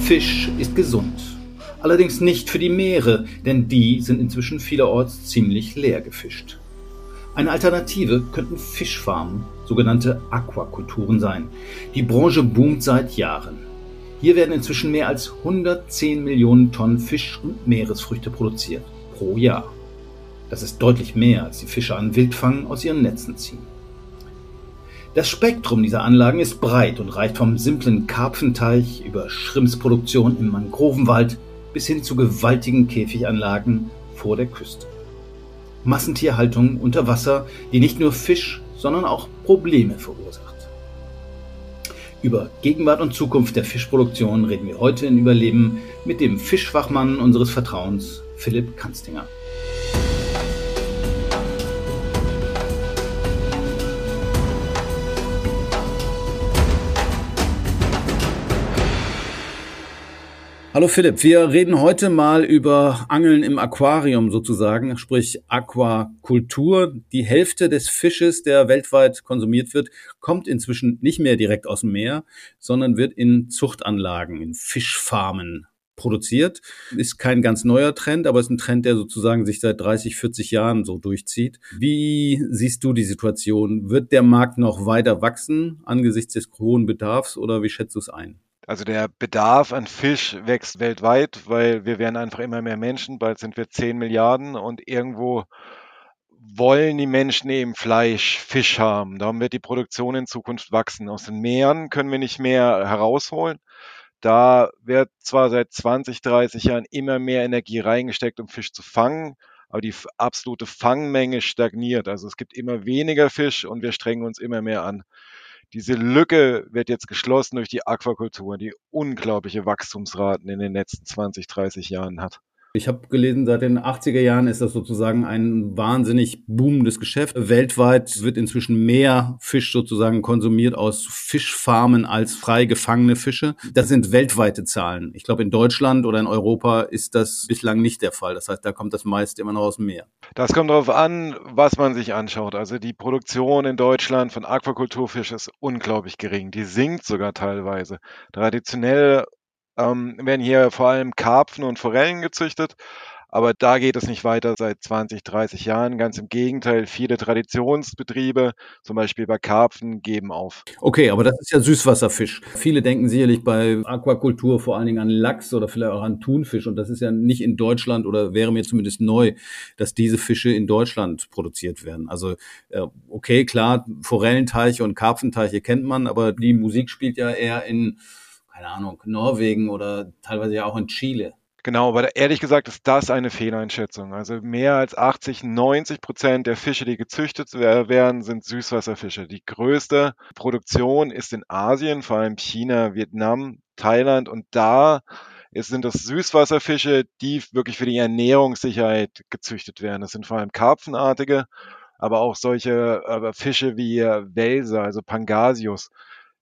Fisch ist gesund. Allerdings nicht für die Meere, denn die sind inzwischen vielerorts ziemlich leer gefischt. Eine Alternative könnten Fischfarmen, sogenannte Aquakulturen sein. Die Branche boomt seit Jahren. Hier werden inzwischen mehr als 110 Millionen Tonnen Fisch und Meeresfrüchte produziert pro Jahr. Das ist deutlich mehr, als die Fischer an Wildfang aus ihren Netzen ziehen. Das Spektrum dieser Anlagen ist breit und reicht vom simplen Karpfenteich über Schrimpsproduktion im Mangrovenwald bis hin zu gewaltigen Käfiganlagen vor der Küste. Massentierhaltung unter Wasser, die nicht nur Fisch, sondern auch Probleme verursacht. Über Gegenwart und Zukunft der Fischproduktion reden wir heute in Überleben mit dem Fischfachmann unseres Vertrauens, Philipp Kanstinger. Hallo Philipp, wir reden heute mal über Angeln im Aquarium sozusagen, sprich Aquakultur. Die Hälfte des Fisches, der weltweit konsumiert wird, kommt inzwischen nicht mehr direkt aus dem Meer, sondern wird in Zuchtanlagen, in Fischfarmen produziert. Ist kein ganz neuer Trend, aber ist ein Trend, der sozusagen sich seit 30, 40 Jahren so durchzieht. Wie siehst du die Situation? Wird der Markt noch weiter wachsen angesichts des hohen Bedarfs oder wie schätzt du es ein? Also der Bedarf an Fisch wächst weltweit, weil wir werden einfach immer mehr Menschen. Bald sind wir 10 Milliarden und irgendwo wollen die Menschen eben Fleisch, Fisch haben. Darum wird die Produktion in Zukunft wachsen. Aus den Meeren können wir nicht mehr herausholen. Da wird zwar seit 20, 30 Jahren immer mehr Energie reingesteckt, um Fisch zu fangen, aber die absolute Fangmenge stagniert. Also es gibt immer weniger Fisch und wir strengen uns immer mehr an. Diese Lücke wird jetzt geschlossen durch die Aquakultur, die unglaubliche Wachstumsraten in den letzten 20, 30 Jahren hat. Ich habe gelesen, seit den 80er Jahren ist das sozusagen ein wahnsinnig boomendes Geschäft. Weltweit wird inzwischen mehr Fisch sozusagen konsumiert aus Fischfarmen als frei gefangene Fische. Das sind weltweite Zahlen. Ich glaube, in Deutschland oder in Europa ist das bislang nicht der Fall. Das heißt, da kommt das meiste immer noch aus dem Meer. Das kommt darauf an, was man sich anschaut. Also die Produktion in Deutschland von Aquakulturfisch ist unglaublich gering. Die sinkt sogar teilweise. Traditionell ähm, werden hier vor allem Karpfen und Forellen gezüchtet. Aber da geht es nicht weiter seit 20, 30 Jahren. Ganz im Gegenteil, viele Traditionsbetriebe, zum Beispiel bei Karpfen, geben auf. Okay, aber das ist ja Süßwasserfisch. Viele denken sicherlich bei Aquakultur vor allen Dingen an Lachs oder vielleicht auch an Thunfisch. Und das ist ja nicht in Deutschland oder wäre mir zumindest neu, dass diese Fische in Deutschland produziert werden. Also, äh, okay, klar, Forellenteiche und Karpfenteiche kennt man, aber die Musik spielt ja eher in keine Ahnung, Norwegen oder teilweise ja auch in Chile. Genau, aber ehrlich gesagt ist das eine Fehleinschätzung. Also mehr als 80, 90 Prozent der Fische, die gezüchtet werden, sind Süßwasserfische. Die größte Produktion ist in Asien, vor allem China, Vietnam, Thailand und da sind das Süßwasserfische, die wirklich für die Ernährungssicherheit gezüchtet werden. Das sind vor allem Karpfenartige, aber auch solche äh, Fische wie Welse, also Pangasius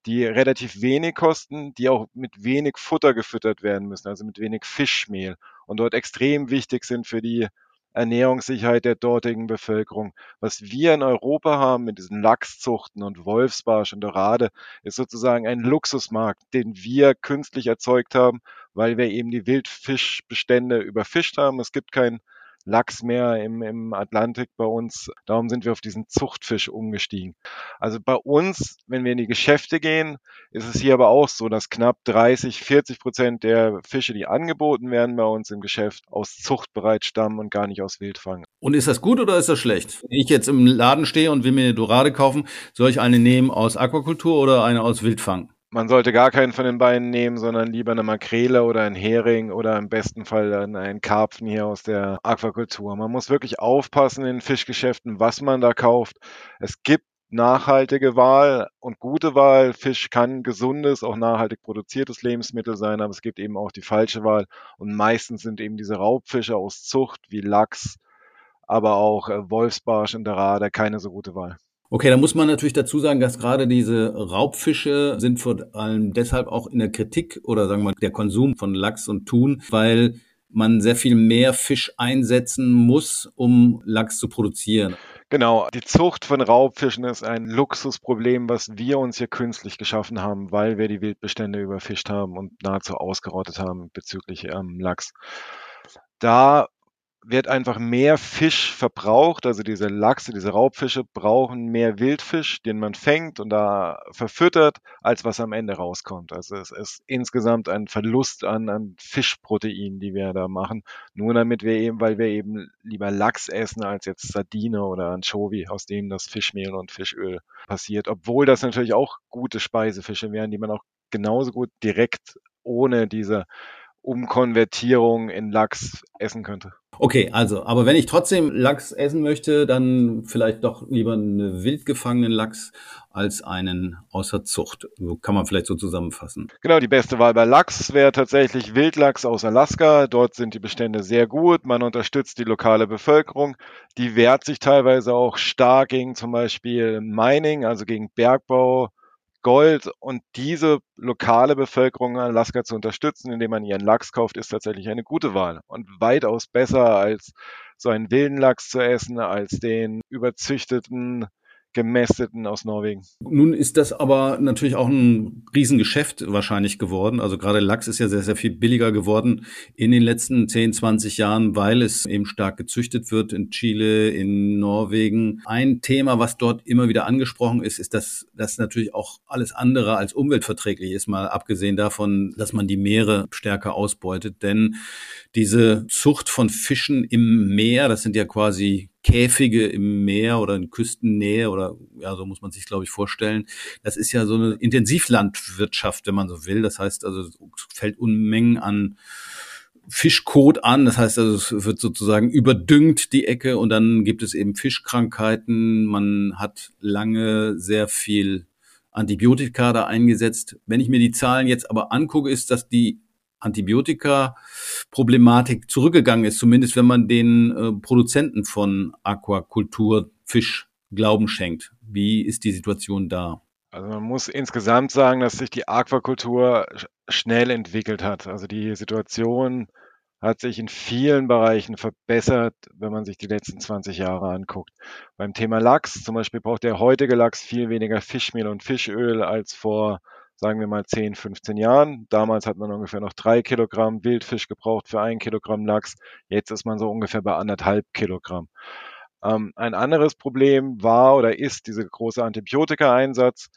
die relativ wenig kosten, die auch mit wenig Futter gefüttert werden müssen, also mit wenig Fischmehl und dort extrem wichtig sind für die Ernährungssicherheit der dortigen Bevölkerung. Was wir in Europa haben mit diesen Lachszuchten und Wolfsbarsch und Dorade, ist sozusagen ein Luxusmarkt, den wir künstlich erzeugt haben, weil wir eben die Wildfischbestände überfischt haben. Es gibt kein Lachsmeer im, im Atlantik bei uns. Darum sind wir auf diesen Zuchtfisch umgestiegen. Also bei uns, wenn wir in die Geschäfte gehen, ist es hier aber auch so, dass knapp 30, 40 Prozent der Fische, die angeboten werden bei uns im Geschäft, aus Zuchtbereit stammen und gar nicht aus Wildfang. Und ist das gut oder ist das schlecht? Wenn ich jetzt im Laden stehe und will mir eine Dorade kaufen, soll ich eine nehmen aus Aquakultur oder eine aus Wildfang? Man sollte gar keinen von den beiden nehmen, sondern lieber eine Makrele oder ein Hering oder im besten Fall dann einen Karpfen hier aus der Aquakultur. Man muss wirklich aufpassen in Fischgeschäften, was man da kauft. Es gibt nachhaltige Wahl und gute Wahl. Fisch kann gesundes, auch nachhaltig produziertes Lebensmittel sein, aber es gibt eben auch die falsche Wahl. Und meistens sind eben diese Raubfische aus Zucht wie Lachs, aber auch äh, Wolfsbarsch und Dorade keine so gute Wahl. Okay, da muss man natürlich dazu sagen, dass gerade diese Raubfische sind vor allem deshalb auch in der Kritik oder sagen wir mal der Konsum von Lachs und Thun, weil man sehr viel mehr Fisch einsetzen muss, um Lachs zu produzieren. Genau, die Zucht von Raubfischen ist ein Luxusproblem, was wir uns hier künstlich geschaffen haben, weil wir die Wildbestände überfischt haben und nahezu ausgerottet haben bezüglich ähm, Lachs. Da wird einfach mehr Fisch verbraucht. Also diese Lachse, diese Raubfische brauchen mehr Wildfisch, den man fängt und da verfüttert, als was am Ende rauskommt. Also es ist insgesamt ein Verlust an, an Fischprotein, die wir da machen. Nur damit wir eben, weil wir eben lieber Lachs essen als jetzt Sardine oder Anchovy, aus denen das Fischmehl und Fischöl passiert. Obwohl das natürlich auch gute Speisefische wären, die man auch genauso gut direkt ohne diese Umkonvertierung in Lachs essen könnte. Okay, also, aber wenn ich trotzdem Lachs essen möchte, dann vielleicht doch lieber einen wild gefangenen Lachs als einen außer Zucht. So kann man vielleicht so zusammenfassen. Genau, die beste Wahl bei Lachs wäre tatsächlich Wildlachs aus Alaska. Dort sind die Bestände sehr gut. Man unterstützt die lokale Bevölkerung. Die wehrt sich teilweise auch stark gegen zum Beispiel Mining, also gegen Bergbau, Gold und diese lokale Bevölkerung in Alaska zu unterstützen, indem man ihren Lachs kauft, ist tatsächlich eine gute Wahl und weitaus besser als so einen wilden Lachs zu essen, als den überzüchteten gemästeten aus Norwegen. Nun ist das aber natürlich auch ein Riesengeschäft wahrscheinlich geworden. Also gerade Lachs ist ja sehr, sehr viel billiger geworden in den letzten 10, 20 Jahren, weil es eben stark gezüchtet wird in Chile, in Norwegen. Ein Thema, was dort immer wieder angesprochen ist, ist, dass das natürlich auch alles andere als umweltverträglich ist, mal abgesehen davon, dass man die Meere stärker ausbeutet. Denn diese Zucht von Fischen im Meer, das sind ja quasi Käfige im Meer oder in Küstennähe oder ja, so muss man sich, glaube ich, vorstellen. Das ist ja so eine Intensivlandwirtschaft, wenn man so will. Das heißt also, es fällt Unmengen an Fischkot an. Das heißt also, es wird sozusagen überdüngt, die Ecke, und dann gibt es eben Fischkrankheiten. Man hat lange sehr viel Antibiotika da eingesetzt. Wenn ich mir die Zahlen jetzt aber angucke, ist, dass die Antibiotika-Problematik zurückgegangen ist, zumindest wenn man den äh, Produzenten von Aquakultur Fisch Glauben schenkt. Wie ist die Situation da? Also man muss insgesamt sagen, dass sich die Aquakultur schnell entwickelt hat. Also die Situation hat sich in vielen Bereichen verbessert, wenn man sich die letzten 20 Jahre anguckt. Beim Thema Lachs zum Beispiel braucht der heutige Lachs viel weniger Fischmehl und Fischöl als vor sagen wir mal 10, 15 Jahren. Damals hat man ungefähr noch drei Kilogramm Wildfisch gebraucht für ein Kilogramm Lachs. Jetzt ist man so ungefähr bei anderthalb Kilogramm. Ähm, ein anderes Problem war oder ist dieser große Antibiotika-Einsatz.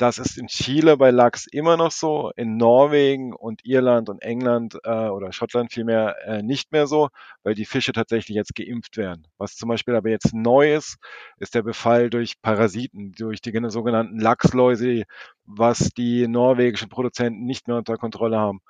Das ist in Chile bei Lachs immer noch so, in Norwegen und Irland und England äh, oder Schottland vielmehr äh, nicht mehr so, weil die Fische tatsächlich jetzt geimpft werden. Was zum Beispiel aber jetzt neu ist, ist der Befall durch Parasiten, durch die sogenannten Lachsläuse, was die norwegischen Produzenten nicht mehr unter Kontrolle haben.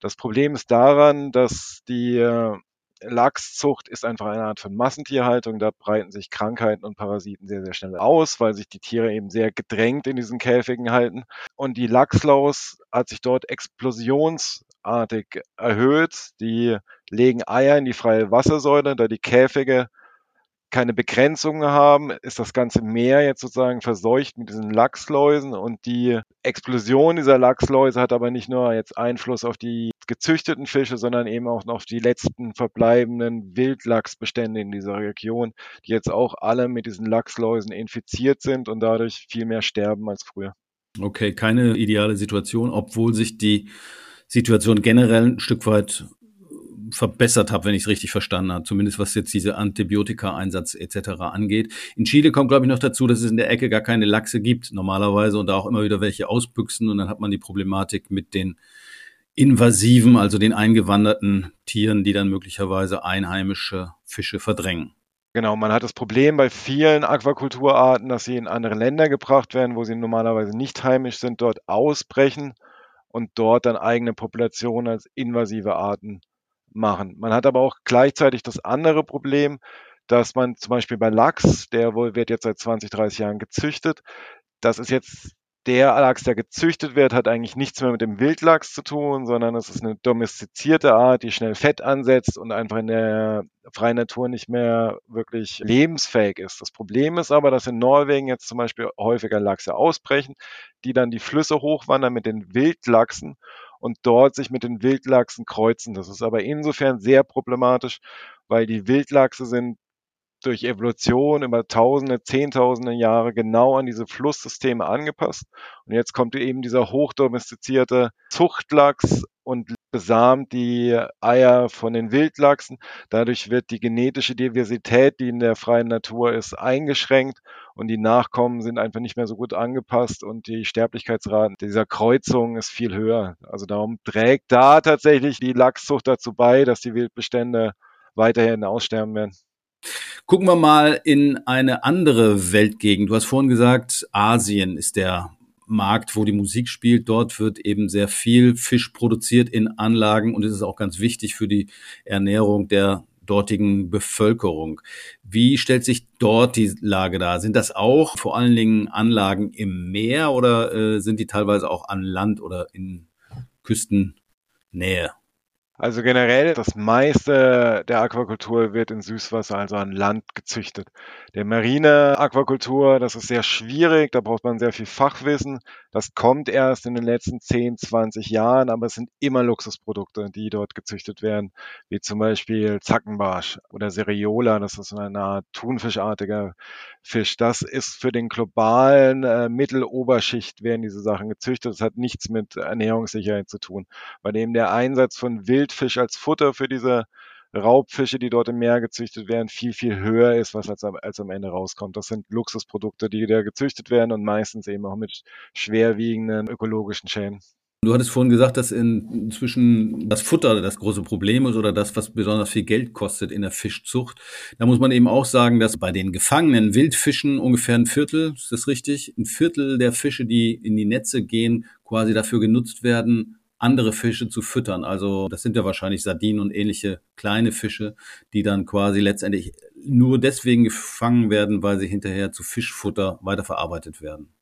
Das Problem ist daran, dass die äh, Lachszucht ist einfach eine Art von Massentierhaltung. Da breiten sich Krankheiten und Parasiten sehr, sehr schnell aus, weil sich die Tiere eben sehr gedrängt in diesen Käfigen halten. Und die Lachslaus hat sich dort explosionsartig erhöht. Die legen Eier in die freie Wassersäule, da die Käfige keine Begrenzungen haben, ist das ganze Meer jetzt sozusagen verseucht mit diesen Lachsläusen und die Explosion dieser Lachsläuse hat aber nicht nur jetzt Einfluss auf die gezüchteten Fische, sondern eben auch auf die letzten verbleibenden Wildlachsbestände in dieser Region, die jetzt auch alle mit diesen Lachsläusen infiziert sind und dadurch viel mehr sterben als früher. Okay, keine ideale Situation, obwohl sich die Situation generell ein Stück weit verbessert habe, wenn ich es richtig verstanden habe, zumindest was jetzt diese Antibiotika-Einsatz etc. angeht. In Chile kommt, glaube ich, noch dazu, dass es in der Ecke gar keine Lachse gibt normalerweise und da auch immer wieder welche ausbüchsen und dann hat man die Problematik mit den invasiven, also den eingewanderten Tieren, die dann möglicherweise einheimische Fische verdrängen. Genau, man hat das Problem bei vielen Aquakulturarten, dass sie in andere Länder gebracht werden, wo sie normalerweise nicht heimisch sind, dort ausbrechen und dort dann eigene Populationen als invasive Arten machen. Man hat aber auch gleichzeitig das andere Problem, dass man zum Beispiel bei Lachs, der wohl wird jetzt seit 20, 30 Jahren gezüchtet, das ist jetzt der Lachs, der gezüchtet wird, hat eigentlich nichts mehr mit dem Wildlachs zu tun, sondern es ist eine domestizierte Art, die schnell Fett ansetzt und einfach in der freien Natur nicht mehr wirklich lebensfähig ist. Das Problem ist aber, dass in Norwegen jetzt zum Beispiel häufiger Lachse ausbrechen, die dann die Flüsse hochwandern mit den Wildlachsen und dort sich mit den Wildlachsen kreuzen. Das ist aber insofern sehr problematisch, weil die Wildlachse sind durch Evolution über Tausende, Zehntausende Jahre genau an diese Flusssysteme angepasst. Und jetzt kommt eben dieser hochdomestizierte Zuchtlachs und besamt die Eier von den Wildlachsen. Dadurch wird die genetische Diversität, die in der freien Natur ist, eingeschränkt und die Nachkommen sind einfach nicht mehr so gut angepasst und die Sterblichkeitsrate dieser Kreuzung ist viel höher. Also darum trägt da tatsächlich die Lachszucht dazu bei, dass die Wildbestände weiterhin aussterben werden. Gucken wir mal in eine andere Weltgegend. Du hast vorhin gesagt, Asien ist der Markt, wo die Musik spielt. Dort wird eben sehr viel Fisch produziert in Anlagen und es ist auch ganz wichtig für die Ernährung der dortigen Bevölkerung. Wie stellt sich dort die Lage dar? Sind das auch vor allen Dingen Anlagen im Meer oder äh, sind die teilweise auch an Land oder in Küstennähe? Also generell, das meiste der Aquakultur wird in Süßwasser, also an Land gezüchtet. Der marine Aquakultur, das ist sehr schwierig, da braucht man sehr viel Fachwissen. Das kommt erst in den letzten 10, 20 Jahren, aber es sind immer Luxusprodukte, die dort gezüchtet werden, wie zum Beispiel Zackenbarsch oder Seriola, das ist eine Art Thunfischartiger Fisch. Das ist für den globalen äh, Mitteloberschicht werden diese Sachen gezüchtet. Das hat nichts mit Ernährungssicherheit zu tun, weil eben der Einsatz von Wildfisch als Futter für diese Raubfische, die dort im Meer gezüchtet werden, viel, viel höher ist, was als, als am Ende rauskommt. Das sind Luxusprodukte, die da gezüchtet werden und meistens eben auch mit schwerwiegenden ökologischen Schäden. Du hattest vorhin gesagt, dass inzwischen das Futter das große Problem ist oder das, was besonders viel Geld kostet in der Fischzucht. Da muss man eben auch sagen, dass bei den gefangenen Wildfischen ungefähr ein Viertel, ist das richtig? Ein Viertel der Fische, die in die Netze gehen, quasi dafür genutzt werden, andere Fische zu füttern. Also das sind ja wahrscheinlich Sardinen und ähnliche kleine Fische, die dann quasi letztendlich nur deswegen gefangen werden, weil sie hinterher zu Fischfutter weiterverarbeitet werden.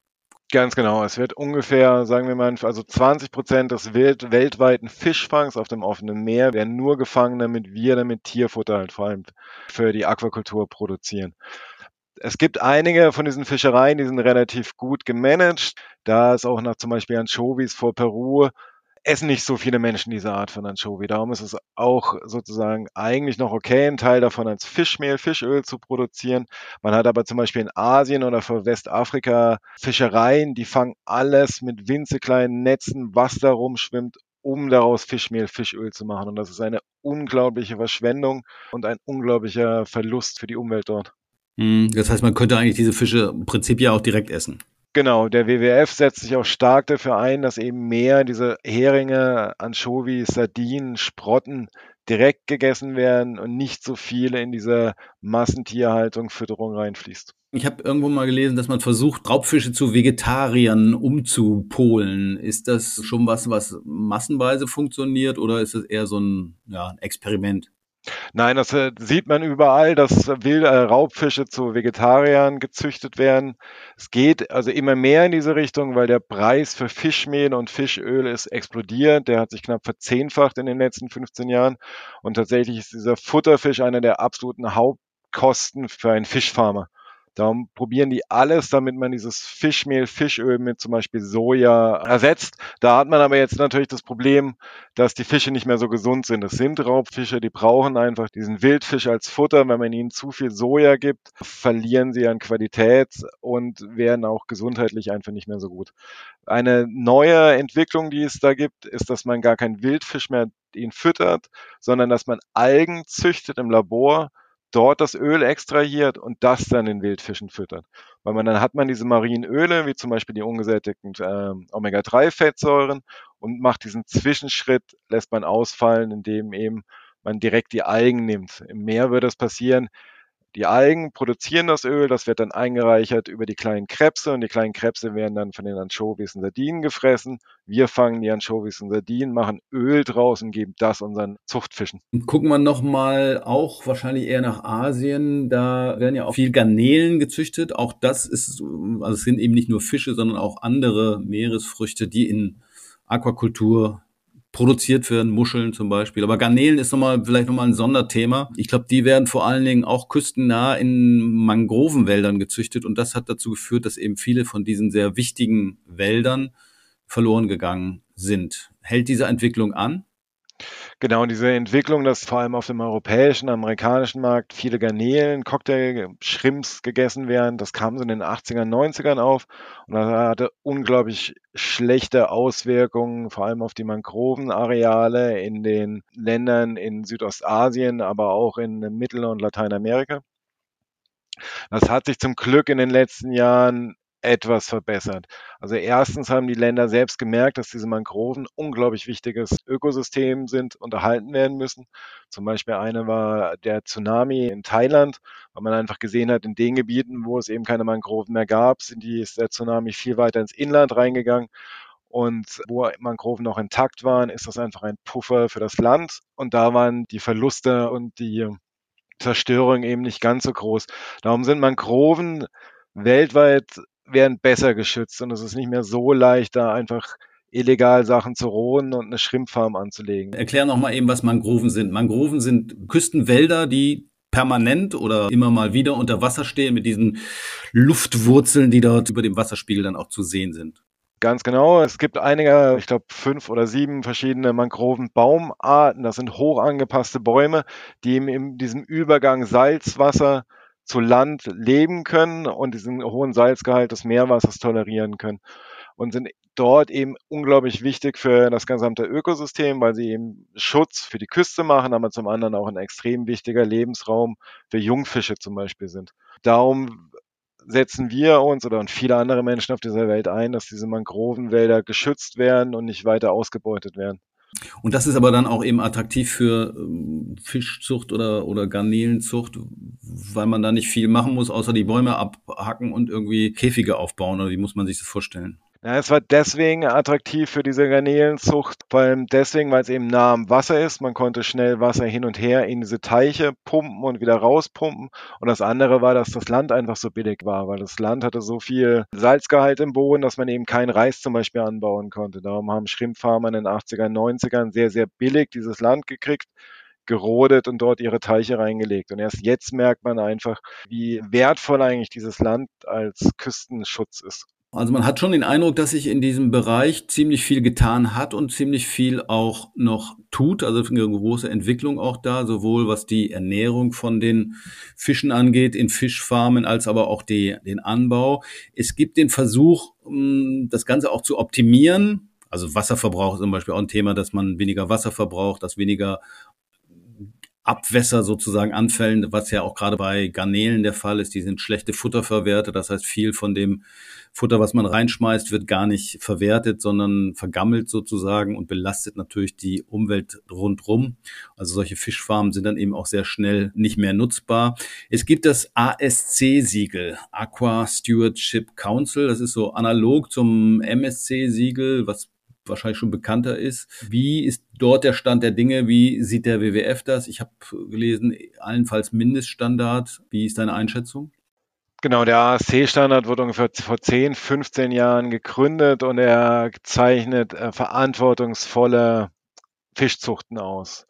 Ganz genau. Es wird ungefähr, sagen wir mal, also 20 Prozent des Welt, weltweiten Fischfangs auf dem offenen Meer werden nur gefangen, damit wir damit Tierfutter halt vor allem für die Aquakultur produzieren. Es gibt einige von diesen Fischereien, die sind relativ gut gemanagt. Da ist auch nach zum Beispiel Anchovies vor Peru essen nicht so viele Menschen diese Art von Anchovy. Darum ist es auch sozusagen eigentlich noch okay, einen Teil davon als Fischmehl, Fischöl zu produzieren. Man hat aber zum Beispiel in Asien oder für Westafrika Fischereien, die fangen alles mit winzig kleinen Netzen, was da rumschwimmt, um daraus Fischmehl, Fischöl zu machen. Und das ist eine unglaubliche Verschwendung und ein unglaublicher Verlust für die Umwelt dort. Hm, das heißt, man könnte eigentlich diese Fische im Prinzip ja auch direkt essen. Genau, der WWF setzt sich auch stark dafür ein, dass eben mehr diese Heringe, Anchovies, Sardinen, Sprotten direkt gegessen werden und nicht so viele in diese Massentierhaltung, Fütterung reinfließt. Ich habe irgendwo mal gelesen, dass man versucht, Raubfische zu Vegetariern umzupolen. Ist das schon was, was massenweise funktioniert oder ist das eher so ein, ja, ein Experiment? Nein, das äh, sieht man überall, dass wilde äh, Raubfische zu Vegetariern gezüchtet werden. Es geht also immer mehr in diese Richtung, weil der Preis für Fischmehl und Fischöl ist explodiert. Der hat sich knapp verzehnfacht in den letzten 15 Jahren. Und tatsächlich ist dieser Futterfisch einer der absoluten Hauptkosten für einen Fischfarmer. Darum probieren die alles, damit man dieses Fischmehl, Fischöl mit zum Beispiel Soja ersetzt. Da hat man aber jetzt natürlich das Problem, dass die Fische nicht mehr so gesund sind. Das sind Raubfische, die brauchen einfach diesen Wildfisch als Futter. Wenn man ihnen zu viel Soja gibt, verlieren sie an Qualität und werden auch gesundheitlich einfach nicht mehr so gut. Eine neue Entwicklung, die es da gibt, ist, dass man gar keinen Wildfisch mehr ihn füttert, sondern dass man Algen züchtet im Labor dort das Öl extrahiert und das dann den Wildfischen füttert. Weil man dann hat man diese marinen Öle, wie zum Beispiel die ungesättigten äh, Omega-3-Fettsäuren und macht diesen Zwischenschritt, lässt man ausfallen, indem eben man direkt die Algen nimmt. Im Meer würde das passieren, die Algen produzieren das Öl, das wird dann eingereichert über die kleinen Krebse und die kleinen Krebse werden dann von den Anchovies und Sardinen gefressen. Wir fangen die Anchovies und Sardinen, machen Öl draus und geben das unseren Zuchtfischen. Gucken wir nochmal auch wahrscheinlich eher nach Asien. Da werden ja auch viel Garnelen gezüchtet. Auch das ist, also es sind eben nicht nur Fische, sondern auch andere Meeresfrüchte, die in Aquakultur produziert werden, Muscheln zum Beispiel. Aber Garnelen ist nochmal, vielleicht nochmal ein Sonderthema. Ich glaube, die werden vor allen Dingen auch küstennah in Mangrovenwäldern gezüchtet und das hat dazu geführt, dass eben viele von diesen sehr wichtigen Wäldern verloren gegangen sind. Hält diese Entwicklung an? Genau, diese Entwicklung, dass vor allem auf dem europäischen, amerikanischen Markt viele Garnelen, Cocktail, Shrimps gegessen werden, das kam so in den 80ern, 90ern auf und das hatte unglaublich schlechte Auswirkungen, vor allem auf die Mangrovenareale in den Ländern in Südostasien, aber auch in Mittel- und Lateinamerika. Das hat sich zum Glück in den letzten Jahren etwas verbessert. Also erstens haben die Länder selbst gemerkt, dass diese Mangroven unglaublich wichtiges Ökosystem sind und erhalten werden müssen. Zum Beispiel eine war der Tsunami in Thailand, weil man einfach gesehen hat, in den Gebieten, wo es eben keine Mangroven mehr gab, sind die, ist der Tsunami viel weiter ins Inland reingegangen. Und wo Mangroven noch intakt waren, ist das einfach ein Puffer für das Land. Und da waren die Verluste und die Zerstörung eben nicht ganz so groß. Darum sind Mangroven weltweit werden besser geschützt und es ist nicht mehr so leicht, da einfach illegal Sachen zu rohen und eine Schrimpfarm anzulegen. Erklär noch mal eben, was Mangroven sind. Mangroven sind Küstenwälder, die permanent oder immer mal wieder unter Wasser stehen mit diesen Luftwurzeln, die dort über dem Wasserspiegel dann auch zu sehen sind. Ganz genau. Es gibt einige, ich glaube fünf oder sieben verschiedene Mangrovenbaumarten. Das sind hoch angepasste Bäume, die in diesem Übergang Salzwasser zu Land leben können und diesen hohen Salzgehalt des Meerwassers tolerieren können und sind dort eben unglaublich wichtig für das gesamte Ökosystem, weil sie eben Schutz für die Küste machen, aber zum anderen auch ein extrem wichtiger Lebensraum für Jungfische zum Beispiel sind. Darum setzen wir uns oder und viele andere Menschen auf dieser Welt ein, dass diese Mangrovenwälder geschützt werden und nicht weiter ausgebeutet werden. Und das ist aber dann auch eben attraktiv für ähm, Fischzucht oder, oder Garnelenzucht, weil man da nicht viel machen muss, außer die Bäume abhacken und irgendwie Käfige aufbauen. Oder wie muss man sich das vorstellen? Ja, es war deswegen attraktiv für diese Garnelenzucht, vor allem deswegen, weil es eben nah am Wasser ist. Man konnte schnell Wasser hin und her in diese Teiche pumpen und wieder rauspumpen. Und das andere war, dass das Land einfach so billig war, weil das Land hatte so viel Salzgehalt im Boden, dass man eben kein Reis zum Beispiel anbauen konnte. Darum haben Schrimpfarmer in den 80er, 90ern sehr, sehr billig dieses Land gekriegt gerodet und dort ihre Teiche reingelegt. Und erst jetzt merkt man einfach, wie wertvoll eigentlich dieses Land als Küstenschutz ist. Also man hat schon den Eindruck, dass sich in diesem Bereich ziemlich viel getan hat und ziemlich viel auch noch tut. Also eine große Entwicklung auch da, sowohl was die Ernährung von den Fischen angeht, in Fischfarmen, als aber auch die, den Anbau. Es gibt den Versuch, das Ganze auch zu optimieren. Also Wasserverbrauch ist zum Beispiel auch ein Thema, dass man weniger Wasser verbraucht, dass weniger Abwässer sozusagen anfällen, was ja auch gerade bei Garnelen der Fall ist. Die sind schlechte Futterverwerter. Das heißt, viel von dem Futter, was man reinschmeißt, wird gar nicht verwertet, sondern vergammelt sozusagen und belastet natürlich die Umwelt rundrum. Also solche Fischfarmen sind dann eben auch sehr schnell nicht mehr nutzbar. Es gibt das ASC-Siegel, Aqua Stewardship Council. Das ist so analog zum MSC-Siegel, was wahrscheinlich schon bekannter ist. Wie ist dort der Stand der Dinge? Wie sieht der WWF das? Ich habe gelesen, allenfalls Mindeststandard. Wie ist deine Einschätzung? Genau, der ASC-Standard wurde ungefähr vor 10, 15 Jahren gegründet und er zeichnet äh, verantwortungsvolle Fischzuchten aus.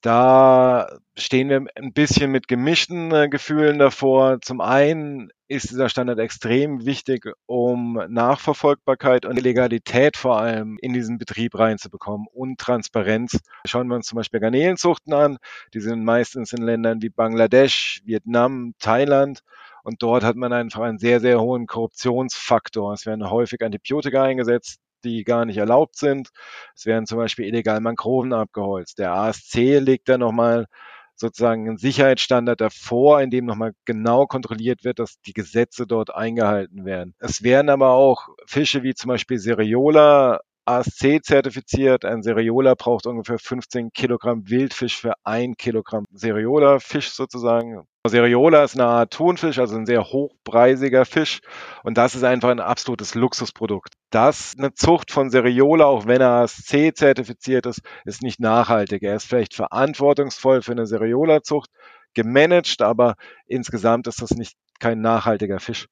Da stehen wir ein bisschen mit gemischten äh, Gefühlen davor. Zum einen ist dieser Standard extrem wichtig, um Nachverfolgbarkeit und Legalität vor allem in diesen Betrieb reinzubekommen und Transparenz. Schauen wir uns zum Beispiel Garnelenzuchten an. Die sind meistens in Ländern wie Bangladesch, Vietnam, Thailand. Und dort hat man einfach einen sehr, sehr hohen Korruptionsfaktor. Es werden häufig Antibiotika eingesetzt, die gar nicht erlaubt sind. Es werden zum Beispiel illegal Mangroven abgeholzt. Der ASC legt da nochmal sozusagen einen Sicherheitsstandard davor, in dem nochmal genau kontrolliert wird, dass die Gesetze dort eingehalten werden. Es werden aber auch Fische wie zum Beispiel Seriola ASC zertifiziert. Ein Seriola braucht ungefähr 15 Kilogramm Wildfisch für ein Kilogramm Seriola-Fisch sozusagen. Seriola ist eine Art Thunfisch, also ein sehr hochpreisiger Fisch. Und das ist einfach ein absolutes Luxusprodukt. Das, eine Zucht von Seriola, auch wenn er ASC zertifiziert ist, ist nicht nachhaltig. Er ist vielleicht verantwortungsvoll für eine Seriola-Zucht, gemanagt, aber insgesamt ist das nicht kein nachhaltiger Fisch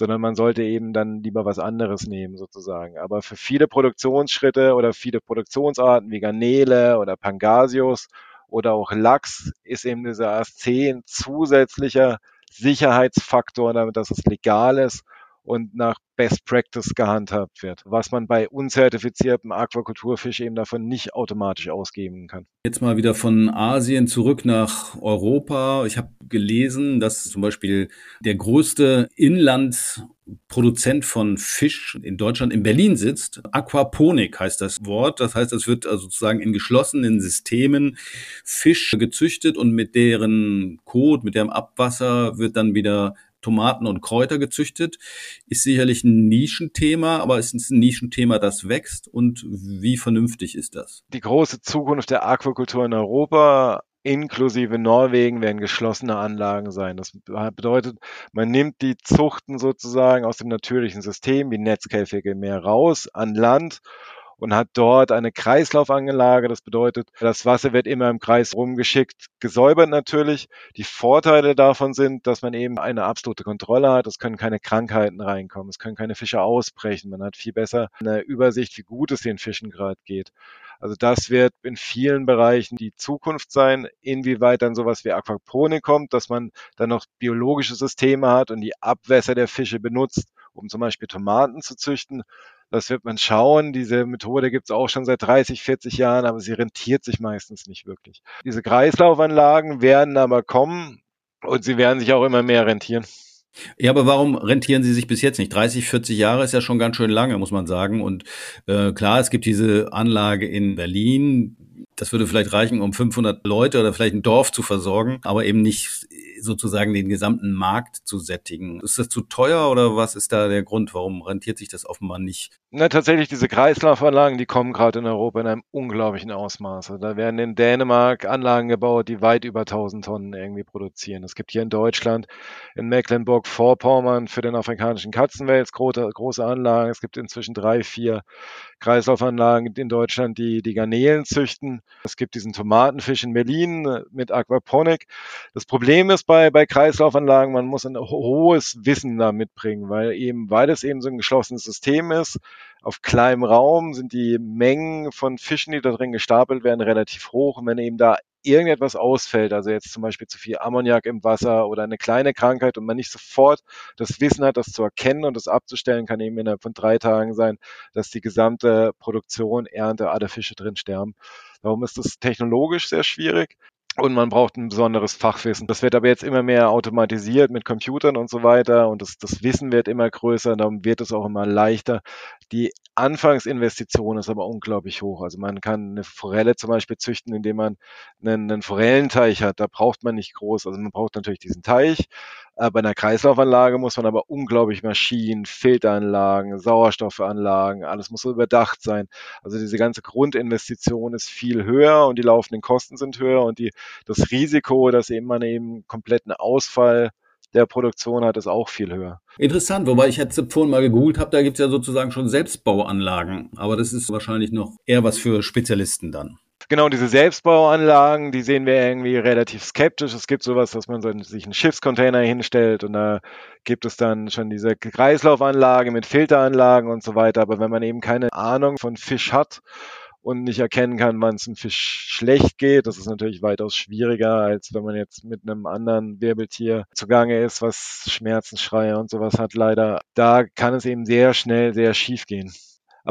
sondern man sollte eben dann lieber was anderes nehmen sozusagen. Aber für viele Produktionsschritte oder viele Produktionsarten wie Garnele oder Pangasius oder auch Lachs ist eben dieser ASC ein zusätzlicher Sicherheitsfaktor, damit dass es legal ist und nach Best Practice gehandhabt wird, was man bei unzertifiziertem Aquakulturfisch eben davon nicht automatisch ausgeben kann. Jetzt mal wieder von Asien zurück nach Europa. Ich habe gelesen, dass zum Beispiel der größte Inlandproduzent von Fisch in Deutschland in Berlin sitzt. Aquaponik heißt das Wort. Das heißt, es wird also sozusagen in geschlossenen Systemen Fisch gezüchtet und mit deren Kot, mit deren Abwasser wird dann wieder Tomaten und Kräuter gezüchtet. Ist sicherlich ein Nischenthema, aber es ist ein Nischenthema, das wächst. Und wie vernünftig ist das? Die große Zukunft der Aquakultur in Europa inklusive Norwegen werden geschlossene Anlagen sein. Das bedeutet, man nimmt die Zuchten sozusagen aus dem natürlichen System, wie Netzkäfige mehr raus, an Land und hat dort eine Kreislaufanlage. Das bedeutet, das Wasser wird immer im Kreis rumgeschickt, gesäubert natürlich. Die Vorteile davon sind, dass man eben eine absolute Kontrolle hat. Es können keine Krankheiten reinkommen, es können keine Fische ausbrechen. Man hat viel besser eine Übersicht, wie gut es den Fischen gerade geht. Also das wird in vielen Bereichen die Zukunft sein. Inwieweit dann sowas wie Aquaponik kommt, dass man dann noch biologische Systeme hat und die Abwässer der Fische benutzt, um zum Beispiel Tomaten zu züchten das wird man schauen. Diese Methode gibt es auch schon seit 30, 40 Jahren, aber sie rentiert sich meistens nicht wirklich. Diese Kreislaufanlagen werden aber kommen und sie werden sich auch immer mehr rentieren. Ja, aber warum rentieren sie sich bis jetzt nicht? 30, 40 Jahre ist ja schon ganz schön lange, muss man sagen. Und äh, klar, es gibt diese Anlage in Berlin. Das würde vielleicht reichen, um 500 Leute oder vielleicht ein Dorf zu versorgen, aber eben nicht sozusagen den gesamten Markt zu sättigen. Ist das zu teuer oder was ist da der Grund? Warum rentiert sich das offenbar nicht? Na, tatsächlich, diese Kreislaufanlagen, die kommen gerade in Europa in einem unglaublichen Ausmaß. Da werden in Dänemark Anlagen gebaut, die weit über 1000 Tonnen irgendwie produzieren. Es gibt hier in Deutschland, in Mecklenburg-Vorpommern für den afrikanischen Katzenwels große, große Anlagen. Es gibt inzwischen drei, vier Kreislaufanlagen in Deutschland, die die Garnelen züchten. Es gibt diesen Tomatenfisch in Berlin mit Aquaponik. Das Problem ist bei, bei Kreislaufanlagen, man muss ein hohes Wissen da mitbringen, weil eben, weil es eben so ein geschlossenes System ist, auf kleinem Raum sind die Mengen von Fischen, die da drin gestapelt werden, relativ hoch. Und wenn eben da irgendetwas ausfällt, also jetzt zum Beispiel zu viel Ammoniak im Wasser oder eine kleine Krankheit und man nicht sofort das Wissen hat, das zu erkennen und das abzustellen, kann eben innerhalb von drei Tagen sein, dass die gesamte Produktion, Ernte, alle Fische drin sterben. Darum ist das technologisch sehr schwierig und man braucht ein besonderes Fachwissen. Das wird aber jetzt immer mehr automatisiert mit Computern und so weiter und das, das Wissen wird immer größer, darum wird es auch immer leichter. Die Anfangsinvestition ist aber unglaublich hoch. Also man kann eine Forelle zum Beispiel züchten, indem man einen, einen Forellenteich hat. Da braucht man nicht groß. Also man braucht natürlich diesen Teich. Äh, bei einer Kreislaufanlage muss man aber unglaublich Maschinen, Filteranlagen, Sauerstoffanlagen, alles muss so überdacht sein. Also diese ganze Grundinvestition ist viel höher und die laufenden Kosten sind höher und die, das Risiko, dass eben man eben kompletten Ausfall der Produktion hat, ist auch viel höher. Interessant, wobei ich jetzt vorhin mal gegoogelt habe, da gibt es ja sozusagen schon Selbstbauanlagen, aber das ist wahrscheinlich noch eher was für Spezialisten dann. Genau, diese Selbstbauanlagen, die sehen wir irgendwie relativ skeptisch. Es gibt sowas, dass man so sich einen Schiffscontainer hinstellt und da gibt es dann schon diese Kreislaufanlage mit Filteranlagen und so weiter. Aber wenn man eben keine Ahnung von Fisch hat und nicht erkennen kann, wann es einem Fisch schlecht geht. Das ist natürlich weitaus schwieriger, als wenn man jetzt mit einem anderen Wirbeltier zugange ist, was Schmerzensschreie und sowas hat leider. Da kann es eben sehr schnell sehr schief gehen.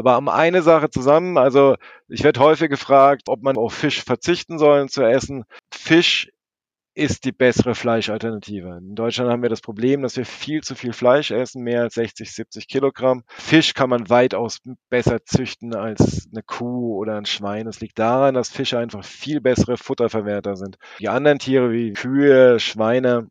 Aber um eine Sache zusammen, also ich werde häufig gefragt, ob man auf Fisch verzichten soll zu essen. Fisch ist die bessere Fleischalternative. In Deutschland haben wir das Problem, dass wir viel zu viel Fleisch essen, mehr als 60, 70 Kilogramm. Fisch kann man weitaus besser züchten als eine Kuh oder ein Schwein. Es liegt daran, dass Fische einfach viel bessere Futterverwerter sind. Die anderen Tiere wie Kühe, Schweine,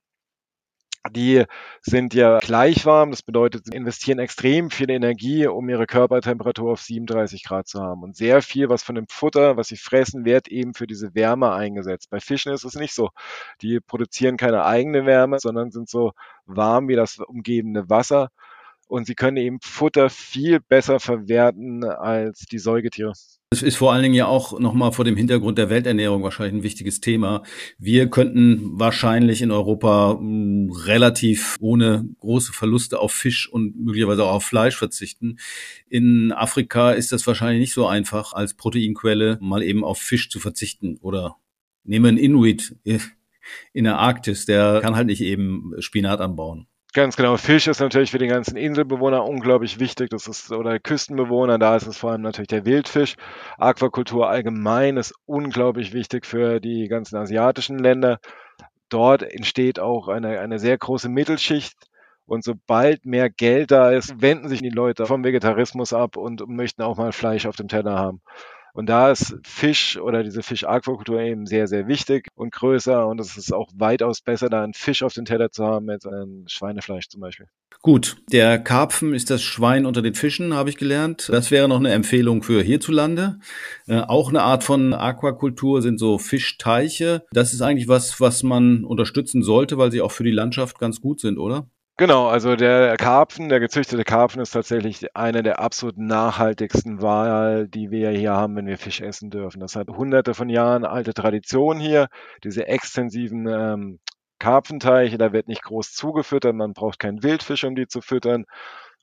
die sind ja gleich warm. Das bedeutet, sie investieren extrem viel Energie, um ihre Körpertemperatur auf 37 Grad zu haben. Und sehr viel, was von dem Futter, was sie fressen, wird eben für diese Wärme eingesetzt. Bei Fischen ist es nicht so. Die produzieren keine eigene Wärme, sondern sind so warm wie das umgebende Wasser. Und sie können eben Futter viel besser verwerten als die Säugetiere. Es ist vor allen Dingen ja auch nochmal vor dem Hintergrund der Welternährung wahrscheinlich ein wichtiges Thema. Wir könnten wahrscheinlich in Europa relativ ohne große Verluste auf Fisch und möglicherweise auch auf Fleisch verzichten. In Afrika ist das wahrscheinlich nicht so einfach, als Proteinquelle mal eben auf Fisch zu verzichten. Oder nehmen Inuit in der Arktis, der kann halt nicht eben Spinat anbauen. Ganz genau. Fisch ist natürlich für die ganzen Inselbewohner unglaublich wichtig. Das ist, oder Küstenbewohner, da ist es vor allem natürlich der Wildfisch. Aquakultur allgemein ist unglaublich wichtig für die ganzen asiatischen Länder. Dort entsteht auch eine, eine sehr große Mittelschicht. Und sobald mehr Geld da ist, wenden sich die Leute vom Vegetarismus ab und möchten auch mal Fleisch auf dem Teller haben. Und da ist Fisch oder diese Fisch-Aquakultur eben sehr, sehr wichtig und größer. Und es ist auch weitaus besser, da einen Fisch auf dem Teller zu haben, als ein Schweinefleisch zum Beispiel. Gut, der Karpfen ist das Schwein unter den Fischen, habe ich gelernt. Das wäre noch eine Empfehlung für hierzulande. Äh, auch eine Art von Aquakultur sind so Fischteiche. Das ist eigentlich was, was man unterstützen sollte, weil sie auch für die Landschaft ganz gut sind, oder? Genau, also der Karpfen, der gezüchtete Karpfen ist tatsächlich eine der absolut nachhaltigsten Wahl, die wir hier haben, wenn wir Fisch essen dürfen. Das hat hunderte von Jahren alte Tradition hier, diese extensiven ähm, Karpfenteiche, da wird nicht groß zugefüttert, man braucht keinen Wildfisch, um die zu füttern.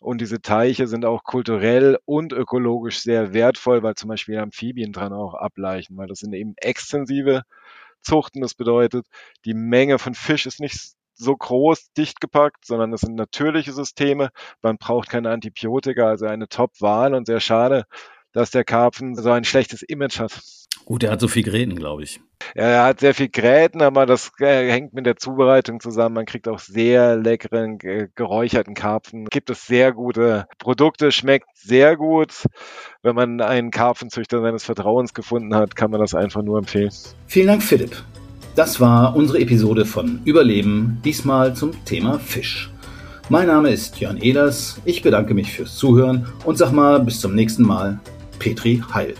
Und diese Teiche sind auch kulturell und ökologisch sehr wertvoll, weil zum Beispiel Amphibien dran auch ableichen, weil das sind eben extensive Zuchten. Das bedeutet, die Menge von Fisch ist nicht so groß dicht gepackt, sondern es sind natürliche Systeme. Man braucht keine Antibiotika, also eine Top-Wahl und sehr schade, dass der Karpfen so ein schlechtes Image hat. Gut, er hat so viel Gräten, glaube ich. Ja, er hat sehr viel Gräten, aber das äh, hängt mit der Zubereitung zusammen. Man kriegt auch sehr leckeren, geräucherten Karpfen. Gibt es sehr gute Produkte, schmeckt sehr gut. Wenn man einen Karpfenzüchter seines Vertrauens gefunden hat, kann man das einfach nur empfehlen. Vielen Dank, Philipp. Das war unsere Episode von Überleben, diesmal zum Thema Fisch. Mein Name ist Jörn Ehlers, ich bedanke mich fürs Zuhören und sag mal bis zum nächsten Mal, Petri Heil.